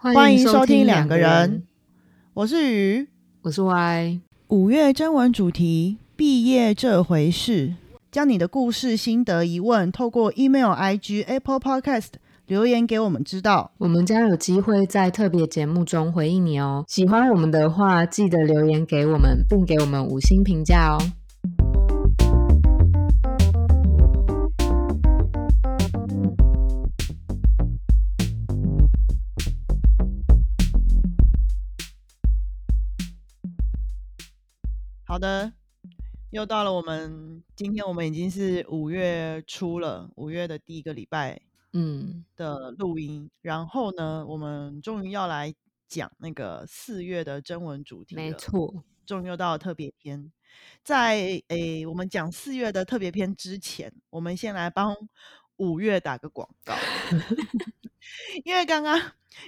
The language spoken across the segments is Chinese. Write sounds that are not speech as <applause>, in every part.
欢迎收听两个人，我是鱼，我是 Y。五月征文主题：毕业这回事。将你的故事、心得、疑问，透过 email、IG、Apple Podcast 留言给我们知道，我们将有机会在特别节目中回应你哦。喜欢我们的话，记得留言给我们，并给我们五星评价哦。好的，又到了我们今天，我们已经是五月初了，五月的第一个礼拜，嗯的录音。然后呢，我们终于要来讲那个四月的征文主题没错，终于又到了特别篇。在诶，我们讲四月的特别篇之前，我们先来帮五月打个广告，<laughs> 因为刚刚。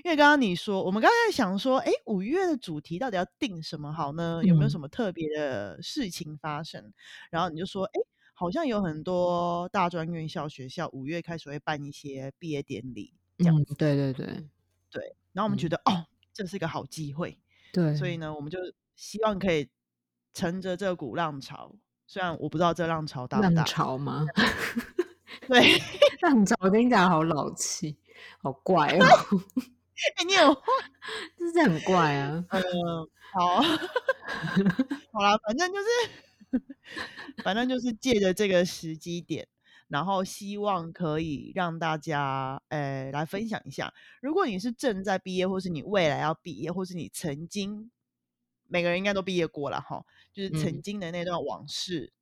因为刚刚你说，我们刚刚在想说，哎，五月的主题到底要定什么好呢？有没有什么特别的事情发生？然后你就说，哎，好像有很多大专院校学校五月开始会办一些毕业典礼，这样子。对对对对。然后我们觉得，哦，这是一个好机会。对。所以呢，我们就希望可以乘着这股浪潮，虽然我不知道这浪潮大不大。浪潮吗？对，浪潮听起来好老气，好怪哦。哎，你有，就是很怪啊。嗯，好，<laughs> 好啦，反正就是，反正就是借着这个时机点，然后希望可以让大家，呃，来分享一下。如果你是正在毕业，或是你未来要毕业，或是你曾经，每个人应该都毕业过了哈，就是曾经的那段往事，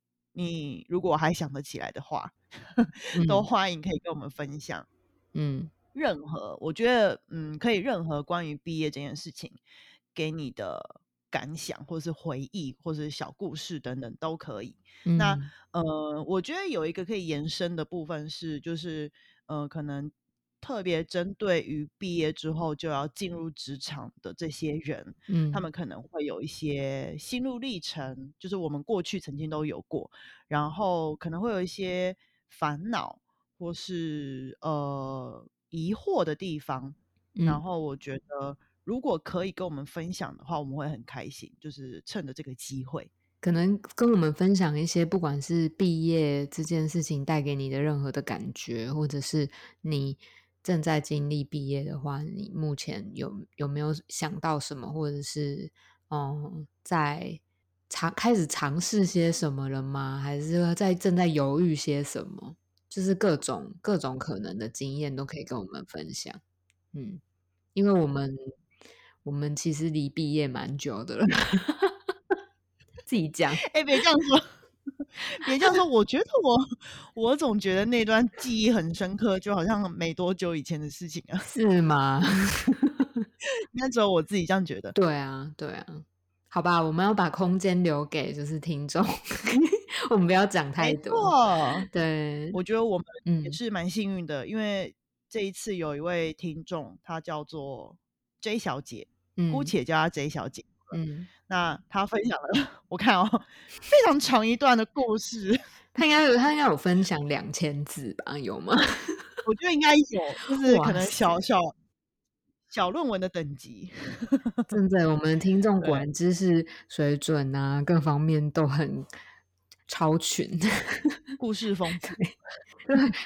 你如果还想得起来的话，<laughs> 都欢迎可以跟我们分享。嗯。任何，我觉得，嗯，可以任何关于毕业这件事情，给你的感想，或者是回忆，或者是小故事等等，都可以。那，呃，我觉得有一个可以延伸的部分是，就是，呃，可能特别针对于毕业之后就要进入职场的这些人，嗯，他们可能会有一些心路历程，就是我们过去曾经都有过，然后可能会有一些烦恼，或是，呃。疑惑的地方，然后我觉得如果可以跟我们分享的话，我们会很开心。就是趁着这个机会，可能跟我们分享一些，不管是毕业这件事情带给你的任何的感觉，或者是你正在经历毕业的话，你目前有有没有想到什么，或者是嗯，在尝开始尝试些什么了吗？还是说在正在犹豫些什么？就是各种各种可能的经验都可以跟我们分享，嗯，因为我们我们其实离毕业蛮久的了，<laughs> 自己讲，哎，别这样说，别这样说，我觉得我我总觉得那段记忆很深刻，就好像没多久以前的事情啊，是吗？应该只有我自己这样觉得，对啊，对啊，好吧，我们要把空间留给就是听众。<laughs> 我们不要讲太多。对，我觉得我们也是蛮幸运的，因为这一次有一位听众，她叫做 J 小姐，姑且叫她 J 小姐。嗯，那他分享了，<laughs> 我看哦，非常长一段的故事。<laughs> 他应该有，他应该有分享两千字吧？有吗？<laughs> 我觉得应该有，就是可能小小小论文的等级。真的，我们听众果然知识水准啊，各方面都很。超群，故事丰富，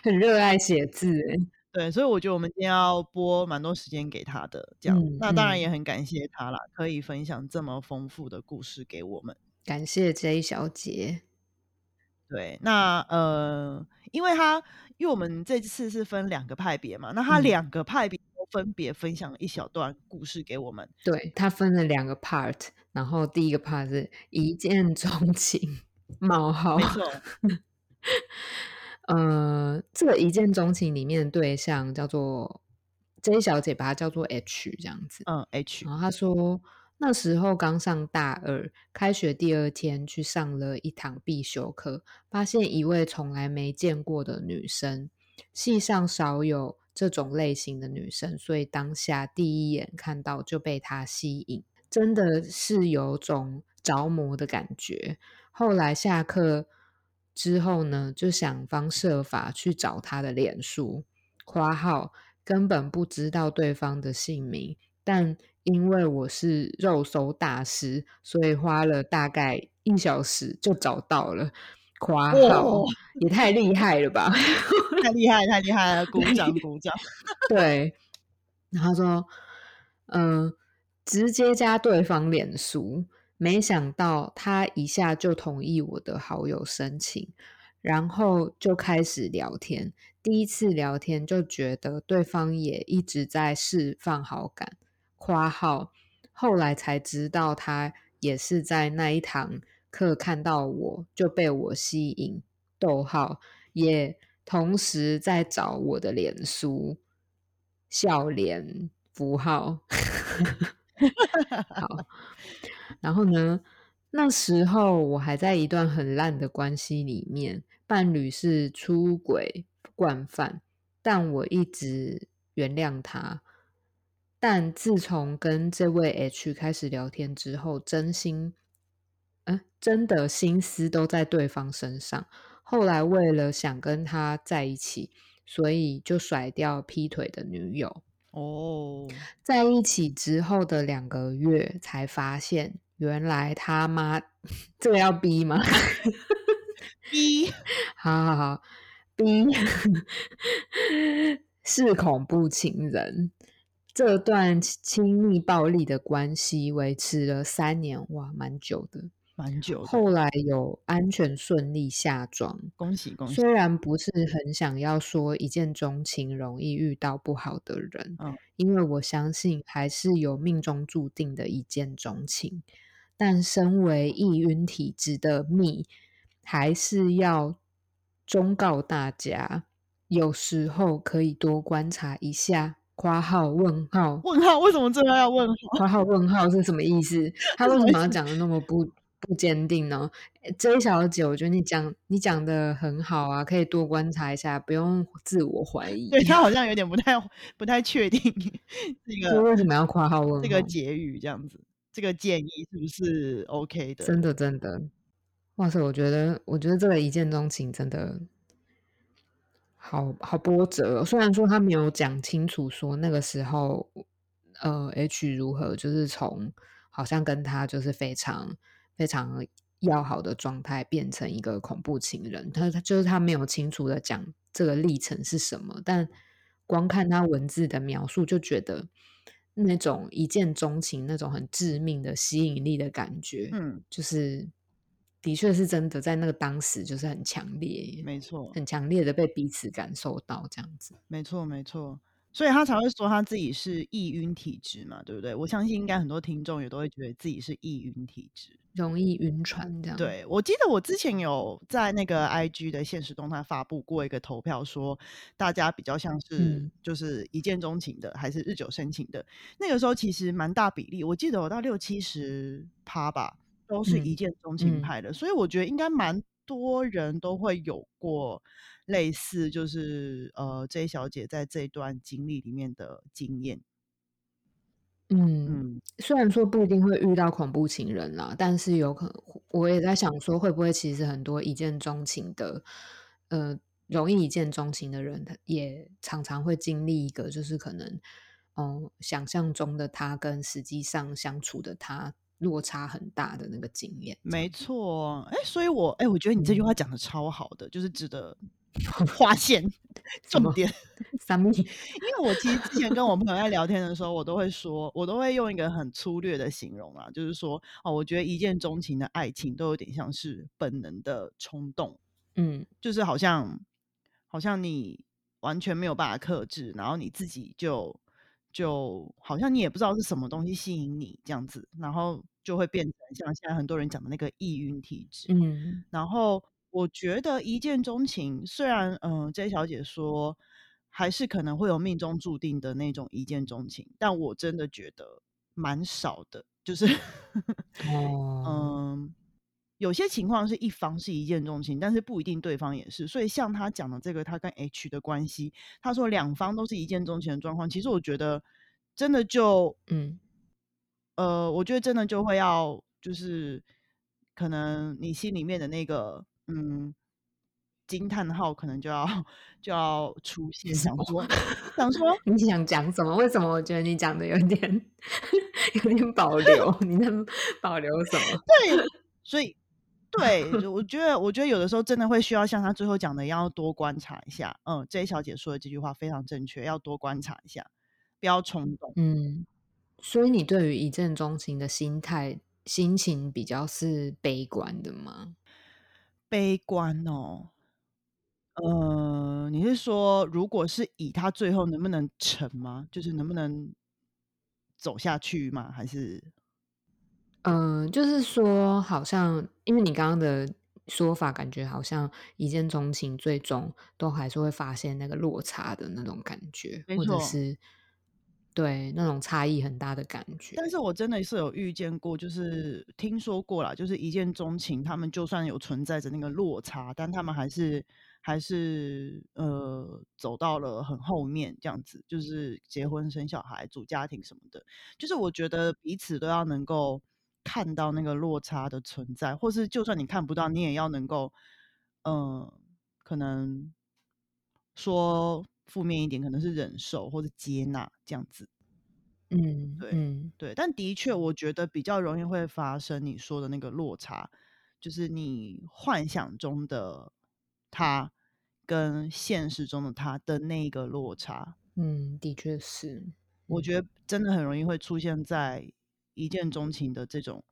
很热爱写字哎，对，所以我觉得我们今天要播蛮多时间给他的，这样，那当然也很感谢他啦，可以分享这么丰富的故事给我们，感谢 J 小姐。对，那呃，因为他因为我们这次是分两个派别嘛，那他两个派别都分别分享了一小段故事给我们，对他分了两个 part，然后第一个 part 是一见钟 <laughs> 情。冒号，没错。呃，这个一见钟情里面的对象叫做 J 小姐，把她叫做 H 这样子。嗯，H。然后她说，那时候刚上大二，开学第二天去上了一堂必修课，发现一位从来没见过的女生，系上少有这种类型的女生，所以当下第一眼看到就被她吸引，真的是有种着魔的感觉。后来下课之后呢，就想方设法去找他的脸书，括号根本不知道对方的姓名，但因为我是肉搜大师，所以花了大概一小时就找到了。夸号也太厉害了吧！太厉害，太厉害了！<laughs> 鼓掌，鼓掌。<laughs> 对，然后说，嗯，直接加对方脸书，没想到他一下就同意我的好友申请，然后就开始聊天。第一次聊天就觉得对方也一直在释放好感。夸号，后来才知道他也是在那一堂。课看到我就被我吸引，逗号也同时在找我的脸书笑脸符号。<laughs> 好，然后呢？那时候我还在一段很烂的关系里面，伴侣是出轨惯犯，但我一直原谅他。但自从跟这位 H 开始聊天之后，真心。嗯，真的心思都在对方身上。后来为了想跟他在一起，所以就甩掉劈腿的女友。哦，在一起之后的两个月，才发现原来他妈这个要逼吗？<laughs> 逼，好好好，逼是恐怖情人。这段亲密暴力的关系维持了三年，哇，蛮久的。蛮久，后来有安全顺利下庄，恭喜恭喜！虽然不是很想要说一见钟情容易遇到不好的人，嗯，因为我相信还是有命中注定的一见钟情。但身为易晕体质的蜜，还是要忠告大家，有时候可以多观察一下。括号问号问号，为什么最后要问号？括号问号是什么意思？他 <laughs> 为什么要讲的那么不？不坚定呢，J 小姐，我觉得你讲你讲的很好啊，可以多观察一下，不用自我怀疑。对他好像有点不太不太确定 <laughs> 这个为什么要括号问这个结语这样子，这个建议是不是 OK 的？真的真的，哇塞，我觉得我觉得这个一见钟情真的好好波折。虽然说他没有讲清楚说那个时候呃 H 如何，就是从好像跟他就是非常。非常要好的状态变成一个恐怖情人，他他就是他没有清楚的讲这个历程是什么，但光看他文字的描述就觉得那种一见钟情、那种很致命的吸引力的感觉，嗯，就是的确是真的，在那个当时就是很强烈，没错，很强烈的被彼此感受到这样子，没错，没错。所以他才会说他自己是易晕体质嘛，对不对？我相信应该很多听众也都会觉得自己是易晕体质，容易晕船这样。对我记得我之前有在那个 IG 的现实动态发布过一个投票，说大家比较像是就是一见钟情的，还是日久生情的？那个时候其实蛮大比例，我记得有到六七十趴吧，都是一见钟情派的。所以我觉得应该蛮多人都会有过。类似就是呃，J 小姐在这段经历里面的经验。嗯，虽然说不一定会遇到恐怖情人啦，但是有可能，我也在想说，会不会其实很多一见钟情的，呃，容易一见钟情的人，他也常常会经历一个，就是可能，嗯，想象中的他跟实际上相处的他落差很大的那个经验。没错，哎，所以我哎，我觉得你这句话讲的超好的，就是值得。划线，重点，<laughs> 三木。因为我其实之前跟我朋友在聊天的时候，我都会说，我都会用一个很粗略的形容啊，就是说，哦，我觉得一见钟情的爱情都有点像是本能的冲动，嗯，就是好像，好像你完全没有办法克制，然后你自己就，就好像你也不知道是什么东西吸引你这样子，然后就会变成像现在很多人讲的那个易晕体质，嗯，然后。我觉得一见钟情，虽然嗯，J 小姐说还是可能会有命中注定的那种一见钟情，但我真的觉得蛮少的。就是 <laughs> 嗯，有些情况是一方是一见钟情，但是不一定对方也是。所以像他讲的这个，他跟 H 的关系，他说两方都是一见钟情的状况，其实我觉得真的就嗯，呃，我觉得真的就会要就是可能你心里面的那个。嗯，惊叹号可能就要就要出现，想说想说 <laughs> 你想讲什么？为什么我觉得你讲的有点 <laughs> 有点保留？<laughs> 你在保留什么？对，所以对，<laughs> 我觉得我觉得有的时候真的会需要像他最后讲的要多观察一下。嗯，J 小姐说的这句话非常正确，要多观察一下，不要冲动。嗯，所以你对于一见钟情的心态心情比较是悲观的吗？悲观哦，呃，你是说如果是以他最后能不能成吗？就是能不能走下去吗？还是嗯，就是说，好像因为你刚刚的说法，感觉好像一见钟情，最终都还是会发现那个落差的那种感觉，或者。是对那种差异很大的感觉。但是我真的是有遇见过，就是听说过啦，就是一见钟情，他们就算有存在着那个落差，但他们还是还是呃走到了很后面，这样子，就是结婚生小孩、组家庭什么的。就是我觉得彼此都要能够看到那个落差的存在，或是就算你看不到，你也要能够，嗯、可能说负面一点，可能是忍受或者接纳这样子。嗯对嗯对，但的确，我觉得比较容易会发生你说的那个落差，就是你幻想中的他跟现实中的他的那个落差，嗯，的确是。嗯我觉得真的很容易会出现在一见钟情的这种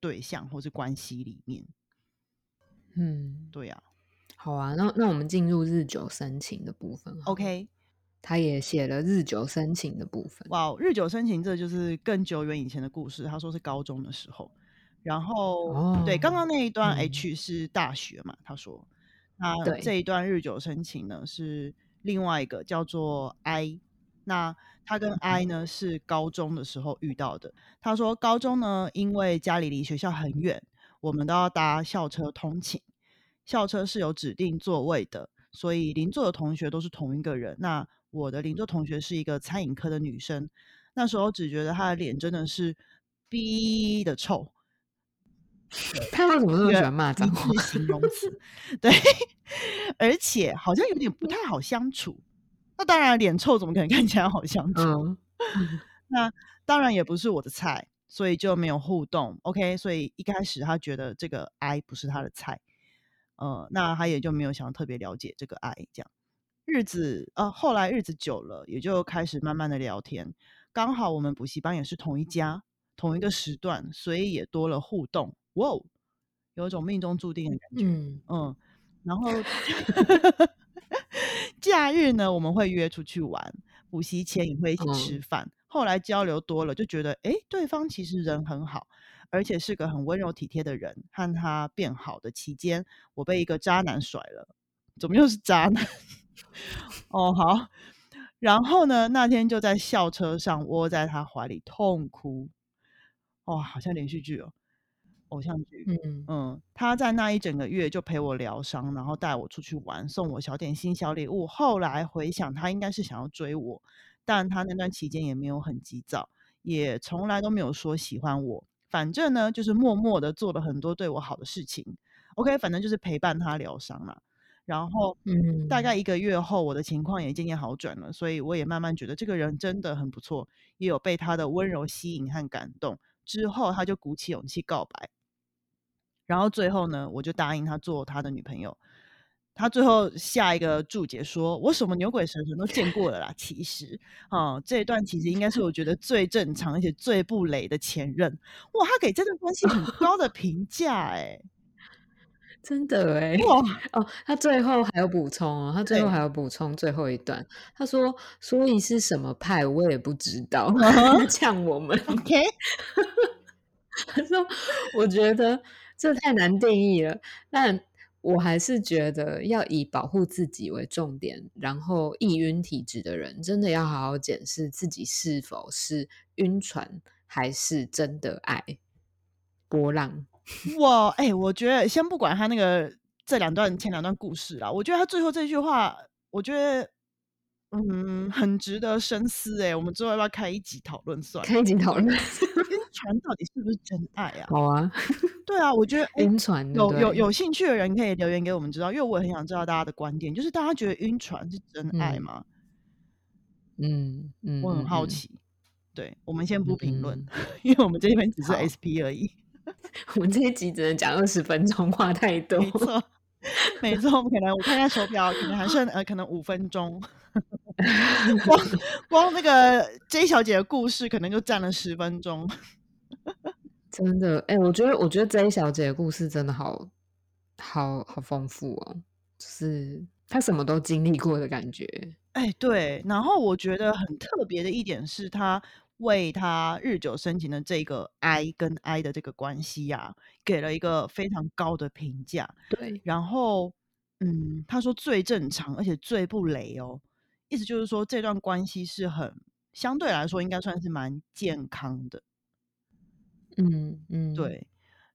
对象或是关系里面。嗯，对呀、好啊，那那我们进入日久生情的部分。OK，他也写了日久生情的部分。哇，日久生情，这就是更久远以前的故事。他说是高中的时候，然后、对，刚哦，刚那一段嗯，H 是大学嘛，他说，那这，一段日久生情呢是另外一个叫做 I，那他跟 I 嗯呢是高中的时候遇到的。他说高中呢，因为家里离学校很远，我们都要搭校车通勤，校车是有指定座位的，所以邻座的同学都是同一个人。那我的邻座同学是一个餐饮科的女生，那时候只觉得她的脸真的是逼的臭，对，<laughs> 他为什么这么喜欢骂脏一话？形容词，<laughs> 对，<laughs> 而且好像有点不太好相处。那当然，脸臭怎么可能看起来好相处？嗯那当然也不是我的菜，所以就没有互动。OK，所以一开始他觉得这个 I 不是他的菜，呃，那他也就没有想特别了解这个 I 这样。日子呃，后来日子久了，也就开始慢慢的聊天。刚好我们补习班也是同一家，同一个时段，所以也多了互动。哇哦，有一种命中注定的感觉。嗯嗯，然后 <laughs> 假日呢，我们会约出去玩，补习前也会一起吃嗯饭。后来交流多了，就觉得诶，对方其实人很好，而且是个很温柔体贴的人。和他变好的期间，我被一个渣男甩了，怎么又是渣男？<laughs> 哦，好。然后呢，那天就在校车上窝在他怀里痛哭。哦，好像连续剧哦，偶像剧。嗯嗯，他在那一整个月就陪我疗伤，然后带我出去玩，送我小点心、小礼物。后来回想，他应该是想要追我，但他那段期间也没有很急躁，也从来都没有说喜欢我。反正呢，就是默默的做了很多对我好的事情。OK，反正就是陪伴他疗伤嘛。然后嗯大概嗯一个月后，我的情况也渐渐好转了，所以我也慢慢觉得这个人真的很不错，也有被他的温柔吸引和感动。之后他就鼓起勇气告白，然后最后呢，我就答应他做他的女朋友。他最后下一个注解说：“我什么牛鬼蛇神都见过了啦。”其实，啊、这一段其实应该是我觉得最正常而且最不雷的前任。哇，他给这段关系很高的评价，哎，<laughs> 真的哎哇，哦，他最后还有补充哦，他最后对还有补充最后一段，他说：“所以是什么派我也不知道。呛我们，，OK，<laughs> 他说：“我觉得这太难定义了，但我还是觉得要以保护自己为重点。然后易晕体质的人真的要好好检视自己是否是晕船，还是真的爱波浪。哇，哎、我觉得先不管他那个这两段前两段故事啦，我觉得他最后这句话，我觉得嗯，很值得深思哎，我们之后要不要开一集讨论算了？开一集讨论，晕船到底是不是真爱啊？好啊，<laughs> 对啊，我觉得 <laughs> 晕船有有有兴趣的人可以留言给我们知道，因为我也很想知道大家的观点，就是大家觉得晕船是真爱吗？嗯嗯，我很好奇。对，我们先不评论，<laughs> 因为我们这边只是 SP 而已。我们这一集只能讲二十分钟，话太多。没错，没错，我们可能我看一下手表，可能还剩呃，可能五分钟。光光那个 J 小姐的故事，可能就占了十分钟。真的，哎，我觉得，我觉得 J 小姐的故事真的好好好丰富哦，就是她什么都经历过的感觉。哎，对。然后我觉得很特别的一点是，她为她日久生情的这个 I 跟 I 的这个关系呀，给了一个非常高的评价。对。然后，嗯，她说最正常，而且最不雷哦。意思就是说，这段关系是很相对来说应该算是蛮健康的。嗯嗯，对。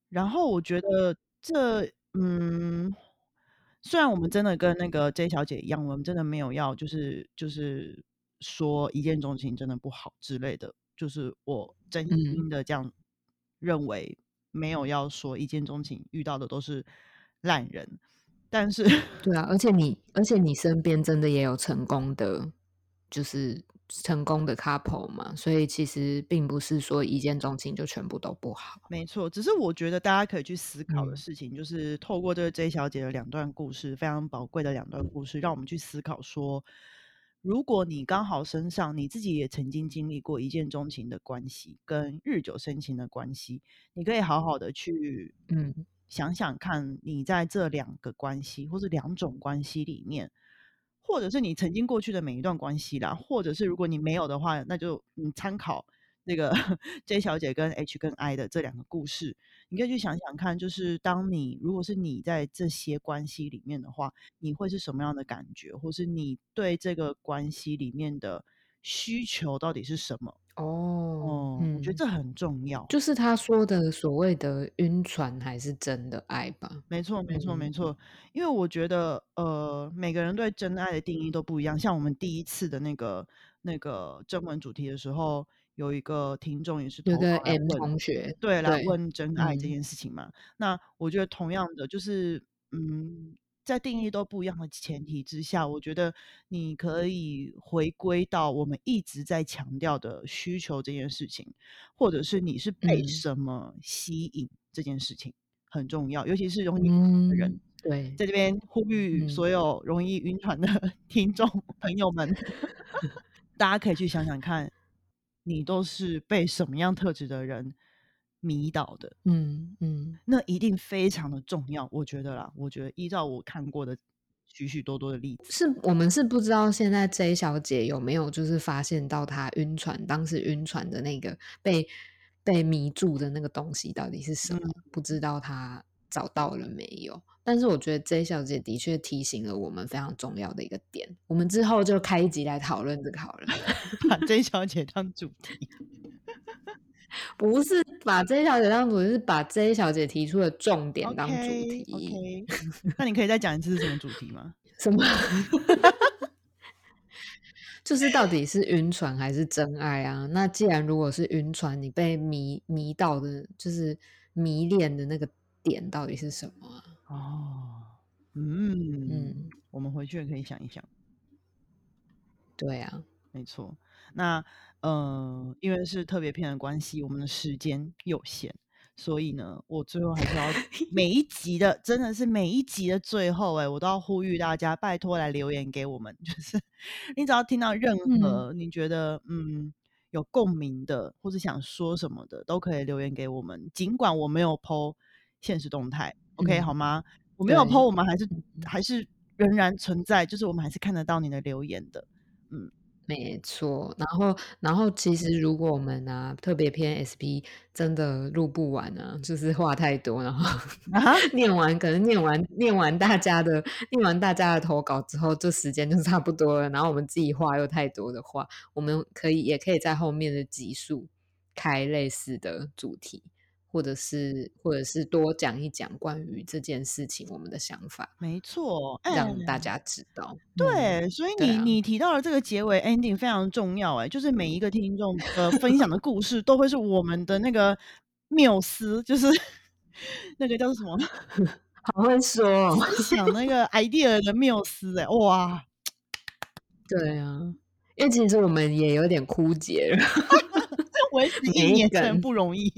然后我觉得这嗯，虽然我们真的跟那个 J 小姐一样，我们真的没有要就是就是说一见钟情真的不好之类的，就是我真心的这样认为，没有要说一见钟情遇到的都是烂人。但是，对啊，而且你，而且你身边真的也有成功的，就是成功的 couple 嘛，所以其实并不是说一见钟情就全部都不好。没错，只是我觉得大家可以去思考的事情，就是透过这个 J 小姐的两段故事，非常宝贵的两段故事，让我们去思考说，如果你刚好身上你自己也曾经经历过一见钟情的关系，跟日久生情的关系，你可以好好的去，嗯。想想看，你在这两个关系或者两种关系里面，或者是你曾经过去的每一段关系啦，或者是如果你没有的话，那就你参考那个 <laughs> J 小姐跟 H 跟 I 的这两个故事，你可以去想想看，就是当你如果是你在这些关系里面的话，你会是什么样的感觉，或是你对这个关系里面的需求到底是什么？哦，我觉得这很重要，就是他说的所谓的晕船还是真的爱吧？没错，没错，没错。因为我觉得，呃，每个人对真爱的定义都不一样。像我们第一次的那个那个征文主题的时候，有一个听众也是有个 M 同学，对，来问真爱这件事情嘛。那我觉得同样的，就是嗯。在定义都不一样的前提之下，我觉得你可以回归到我们一直在强调的需求这件事情，或者是你是被什么吸引这件事情很重要，尤其是容易晕的人。对，在这边呼吁所有容易晕船的 <laughs> 听众朋友们，<laughs> 大家可以去想想看，你都是被什么样特质的人。迷倒的，嗯嗯，那一定非常的重要，我觉得啦，我觉得依照我看过的许许多多的例子，是我们是不知道现在 J 小姐有没有就是发现到她晕船，当时晕船的那个被被迷住的那个东西到底是什么？不知道她找到了没有？但是我觉得 J 小姐的确提醒了我们非常重要的一个点，我们之后就开一集来讨论这个好了，把 J 小姐当主题。不是把 J 小姐当主题，是把 J 小姐提出的重点当主题。那你可以再讲一次是什么主题吗？<laughs> 什么？<laughs> 就是到底是晕船还是真爱啊？那既然如果是晕船，你被迷迷到的，就是迷恋的那个点到底是什么啊？哦，嗯嗯，我们回去可以想一想。对啊，没错。那。呃，因为是特别篇的关系，我们的时间有限，所以呢，我最后还是要 <laughs> 每一集的，真的是每一集的最后，哎，我都要呼吁大家，拜托来留言给我们，<laughs> 就是你只要听到任何你觉得嗯有共鸣的，或者想说什么的，都可以留言给我们，尽管我没有 PO 现实动态，OK 好吗？我没有 PO，我们还是还是仍然存在，就是我们还是看得到你的留言的，嗯。没错，然后，然后，其实如果我们啊特别偏 SP 真的录不完啊，就是话太多，然后念完可能念完念完大家的念完大家的投稿之后，这时间就差不多了。然后我们自己话又太多的话，我们可以也可以在后面的集数开类似的主题，或者是或者是多讲一讲关于这件事情我们的想法，没错，哎让大家知道。嗯对，所以你你提到了这个结尾 ending 非常重要，哎，就是每一个听众呃分享的故事都会是我们的那个缪斯，就是 <laughs> 那个叫做什么 <laughs> 好会说哦，想那个 idea 的缪斯，哎，哇，对啊，因为其实我们也有点枯竭了，<laughs> 维持一没年真不容易，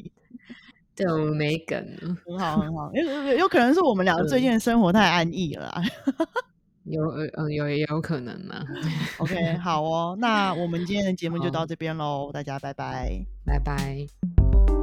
对，我们没梗了，很好很好，有有有可能是我们两个最近的生活太安逸了啊。<laughs> 有呃嗯有也有可能嘛，<laughs> OK，好哦，那我们今天的节目就到好这边喽，大家拜拜。拜拜。